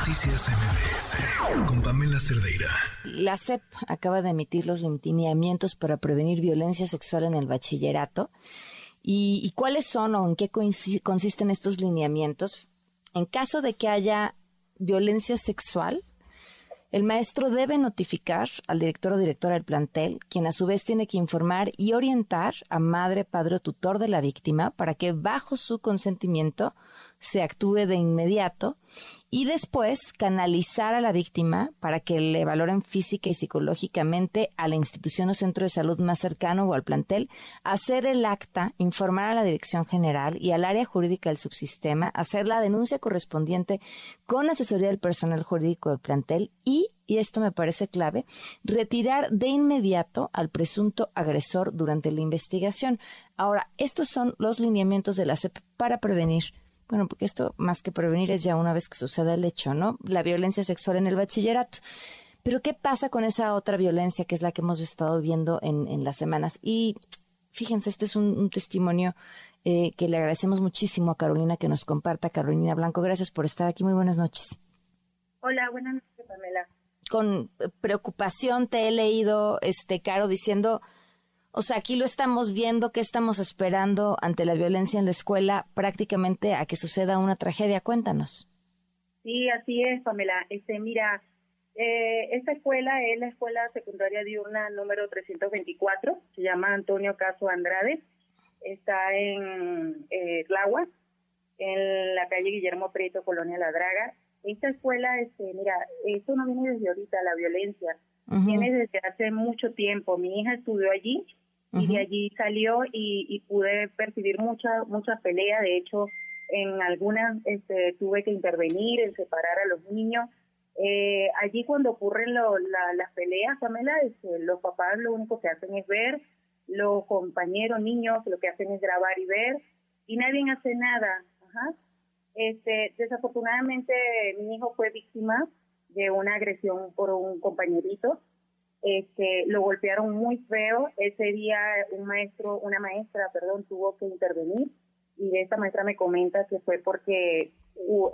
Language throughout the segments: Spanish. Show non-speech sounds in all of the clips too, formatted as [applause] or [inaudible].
Noticias MBS con Pamela Cerdeira. La CEP acaba de emitir los lineamientos para prevenir violencia sexual en el bachillerato. ¿Y, cuáles son o en qué consisten estos lineamientos? En caso de que haya violencia sexual, el maestro debe notificar al director o directora del plantel, quien a su vez tiene que informar y orientar a madre, padre o tutor de la víctima para que bajo su consentimiento se actúe de inmediato y después canalizar a la víctima para que le valoren física y psicológicamente a la institución o centro de salud más cercano o al plantel, hacer el acta, informar a la dirección general y al área jurídica del subsistema, hacer la denuncia correspondiente con asesoría del personal jurídico del plantel y, y esto me parece clave, retirar de inmediato al presunto agresor durante la investigación. Ahora, estos son los lineamientos de la CEP para prevenir bueno, porque esto más que prevenir es ya una vez que suceda el hecho, ¿no? La violencia sexual en el bachillerato. Pero ¿qué pasa con esa otra violencia que es la que hemos estado viendo en, las semanas? Y fíjense, este es un, testimonio eh, que le agradecemos muchísimo a Carolina que nos comparta. Carolina Blanco, gracias por estar aquí. Muy buenas noches. Hola, buenas noches, Pamela. Con preocupación te he leído, este, Caro, diciendo o sea, aquí lo estamos viendo, ¿qué estamos esperando ante la violencia en la escuela prácticamente a que suceda una tragedia? Cuéntanos. Sí, así es, Pamela. Este, mira, eh, esta escuela es la escuela secundaria diurna número 324, se llama Antonio Caso Andrade, está en eh, en la calle Guillermo Prieto, Colonia La Draga. Esta escuela, este, mira, esto no viene desde ahorita, la violencia, viene desde hace mucho tiempo. Mi hija estudió allí y de allí salió y, pude percibir mucha mucha pelea. De hecho en algunas este, tuve que intervenir en separar a los niños. Eh, allí cuando ocurren las peleas Pamela este, los papás lo único que hacen es ver los compañeros niños lo que hacen es grabar y ver y nadie hace nada. Este desafortunadamente mi hijo fue víctima de una agresión por un compañerito este, lo golpearon muy feo. Ese día un maestro, una maestra, perdón, tuvo que intervenir y esta maestra me comenta que fue porque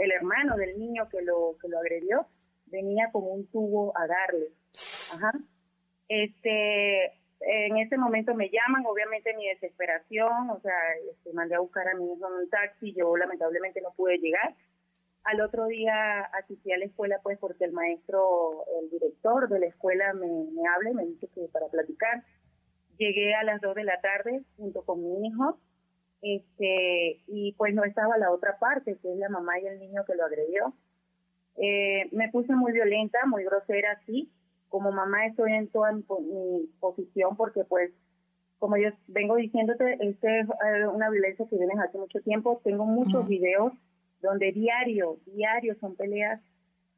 el hermano del niño que lo que lo agredió venía con un tubo a darle. Ajá. Este, en ese momento me llaman, obviamente mi desesperación, o sea, este, mandé a buscar a mi hijo en un taxi, yo lamentablemente no pude llegar al otro día asistí a la escuela pues porque el maestro, el director de la escuela me, me habla y me dice que para platicar. Llegué a las dos de la tarde junto con mi hijo este y pues no estaba la otra parte, que es la mamá y el niño que lo agredió. Eh, me puse muy violenta, muy grosera, sí. Como mamá estoy en toda mi, posición porque pues como yo vengo diciéndote, este es eh, una violencia que viene hace mucho tiempo. Tengo muchos videos donde diario, diario son peleas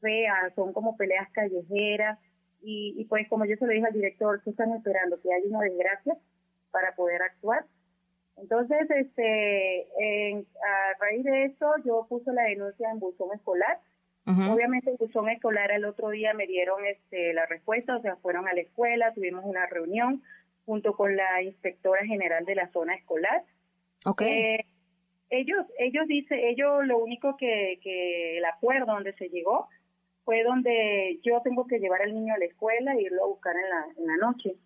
feas, son como peleas callejeras, y, pues como yo se lo dije al director, ¿qué están esperando? Que haya una desgracia para poder actuar. Entonces, este, a raíz de eso, yo puse la denuncia en buzón escolar. Obviamente, en buzón escolar el otro día me dieron este, la respuesta, o sea, fueron a la escuela, tuvimos una reunión junto con la inspectora general de la zona escolar. Okay. Eh, ellos, ellos dicen, ellos lo único que, que el acuerdo donde se llegó fue donde yo tengo que llevar al niño a la escuela e irlo a buscar en la, en la noche.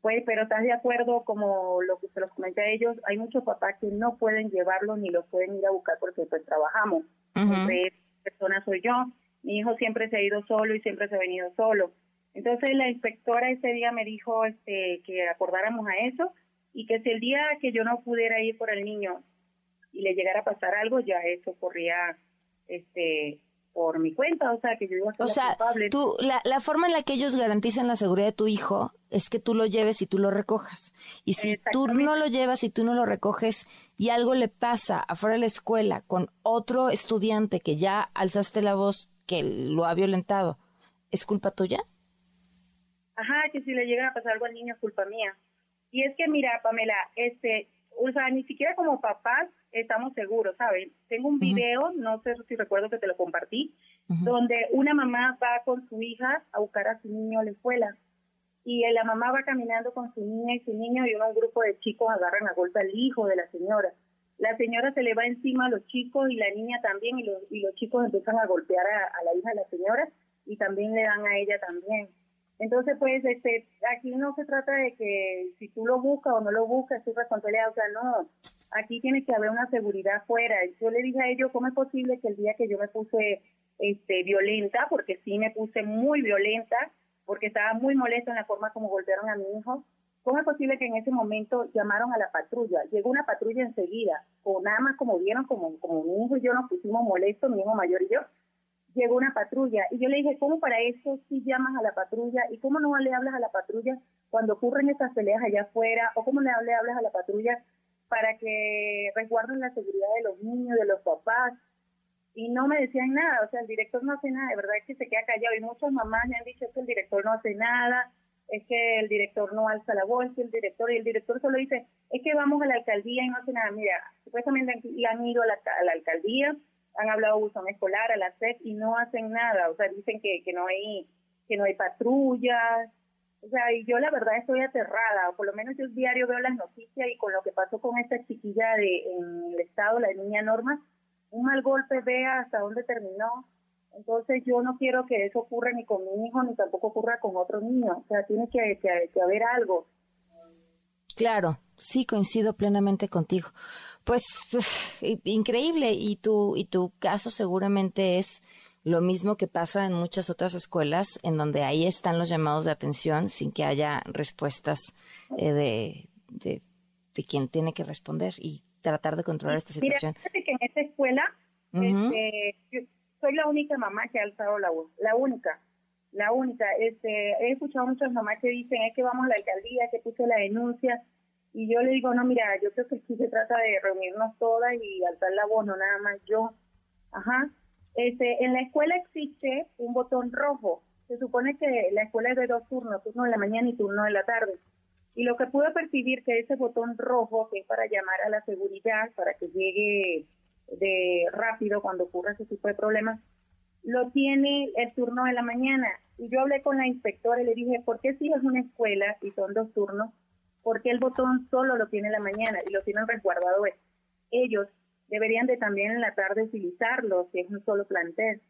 Pues, pero estás de acuerdo, como lo que se los comenté a ellos, hay muchos papás que no pueden llevarlo ni los pueden ir a buscar porque pues trabajamos. Uh persona soy yo. Mi hijo siempre se ha ido solo y siempre se ha venido solo. Entonces la inspectora ese día me dijo este, que acordáramos a eso y que si el día que yo no pudiera ir por el niño y le llegara a pasar algo, ya eso corría este por mi cuenta, o sea, que yo iba a ser o sea, Tú, la, la, forma en la que ellos garantizan la seguridad de tu hijo es que tú lo lleves y tú lo recojas. Y si tú no lo llevas y tú no lo recoges y algo le pasa afuera de la escuela con otro estudiante que ya alzaste la voz que lo ha violentado, ¿es culpa tuya? Ajá, que si le llega a pasar algo al niño es culpa mía. Y es que mira, Pamela, este, o sea, ni siquiera como papás estamos seguros, ¿sabes? Tengo un video, no sé si recuerdo que te lo compartí, donde una mamá va con su hija a buscar a su niño a la escuela y la mamá va caminando con su niña y su niño y un grupo de chicos agarran a golpe al hijo de la señora. la señora se le va encima a los chicos y la niña también y los, y los chicos empiezan a golpear a, la hija de la señora y también le dan a ella también. Entonces, pues, este, aquí no se trata de que si tú lo buscas o no lo buscas, tu responsabilidad, o sea, no, aquí tiene que haber una seguridad fuera. Yo le dije a ellos, ¿cómo es posible que el día que yo me puse este, violenta, porque sí me puse muy violenta, porque estaba muy molesta en la forma como golpearon a mi hijo, ¿Cómo es posible que en ese momento llamaron a la patrulla? Llegó una patrulla enseguida, o nada más como vieron, como, como mi hijo y yo nos pusimos molestos, mi hijo mayor y yo, llegó una patrulla. Y yo le dije, ¿cómo para eso sí llamas a la patrulla? ¿Y cómo no le hablas a la patrulla cuando ocurren estas peleas allá afuera? ¿O cómo le hablas a la patrulla para que resguarden la seguridad de los niños, de los papás? Y no me decían nada, o sea, el director no hace nada, de verdad es que se queda callado. Y muchas mamás me han dicho que el director no hace nada, es que el director no alza la voz, el director, y el director solo dice, es que vamos a la alcaldía y no hace nada. Mira, supuestamente han ido a la, alcaldía, han hablado a buzón escolar, a la SED y no hacen nada. O sea, dicen que, que no hay que no hay patrullas. O sea, y yo la verdad estoy aterrada, o por lo menos yo diario veo las noticias y con lo que pasó con esta chiquilla de en el estado, la niña Norma, un mal golpe, vea hasta dónde terminó entonces yo no quiero que eso ocurra ni con mi hijo ni tampoco ocurra con otro niño. O sea, tiene que, que, haber algo. Claro, sí, coincido plenamente contigo. Pues [sighs] increíble y tu y tu caso seguramente es lo mismo que pasa en muchas otras escuelas en donde ahí están los llamados de atención sin que haya respuestas eh, de, de, quien tiene que responder y tratar de controlar esta situación. Mira, que en esta escuela este, soy la única mamá que ha alzado la voz, la única, la única. Este, he escuchado muchas mamás que dicen, es que vamos a la alcaldía, que puse la denuncia, y yo le digo, no, mira, yo creo que aquí se trata de reunirnos todas y alzar la voz, no nada más yo. Ajá. Este, en la escuela existe un botón rojo. Se supone que la escuela es de dos turnos, turno de la mañana y turno de la tarde. Y lo que pude percibir que ese botón rojo, que es para llamar a la seguridad, para que llegue de rápido cuando ocurre ese tipo de problemas, lo tiene el turno de la mañana. Y yo hablé con la inspectora y le dije, ¿por qué si es una escuela y son dos turnos? ¿Por qué el botón solo lo tiene en la mañana y lo tienen resguardado ellos? Deberían de también en la tarde utilizarlo si es un solo plantel.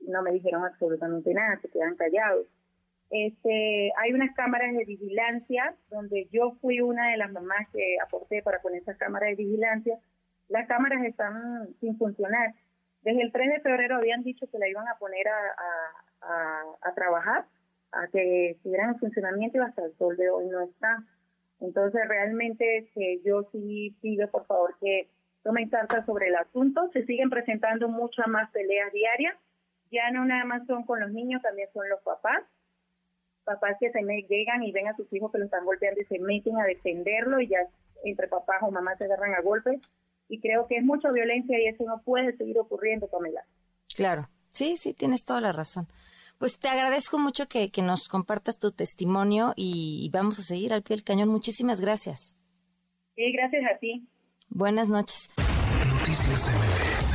No me dijeron absolutamente nada, se quedan callados. Este, hay unas cámaras de vigilancia donde yo fui una de las mamás que aporté para poner esas cámaras de vigilancia las cámaras están sin funcionar. Desde el 3 de febrero habían dicho que la iban a poner a, trabajar, a que estuvieran en funcionamiento y hasta el sol de hoy no está. Entonces realmente que yo sí pido por favor que tomen cartas sobre el asunto. Se siguen presentando muchas más peleas diarias. Ya no nada más son con los niños, también son los papás. Papás que se llegan y ven a sus hijos que lo están golpeando y se meten a defenderlo y ya entre papás o mamás se agarran a golpes y creo que es mucha violencia y eso no puede seguir ocurriendo, Pamela. Claro, sí, sí, tienes toda la razón. Pues te agradezco mucho que, que nos compartas tu testimonio y, vamos a seguir al pie del cañón. Muchísimas gracias. Sí, gracias a ti. Buenas noches. Noticias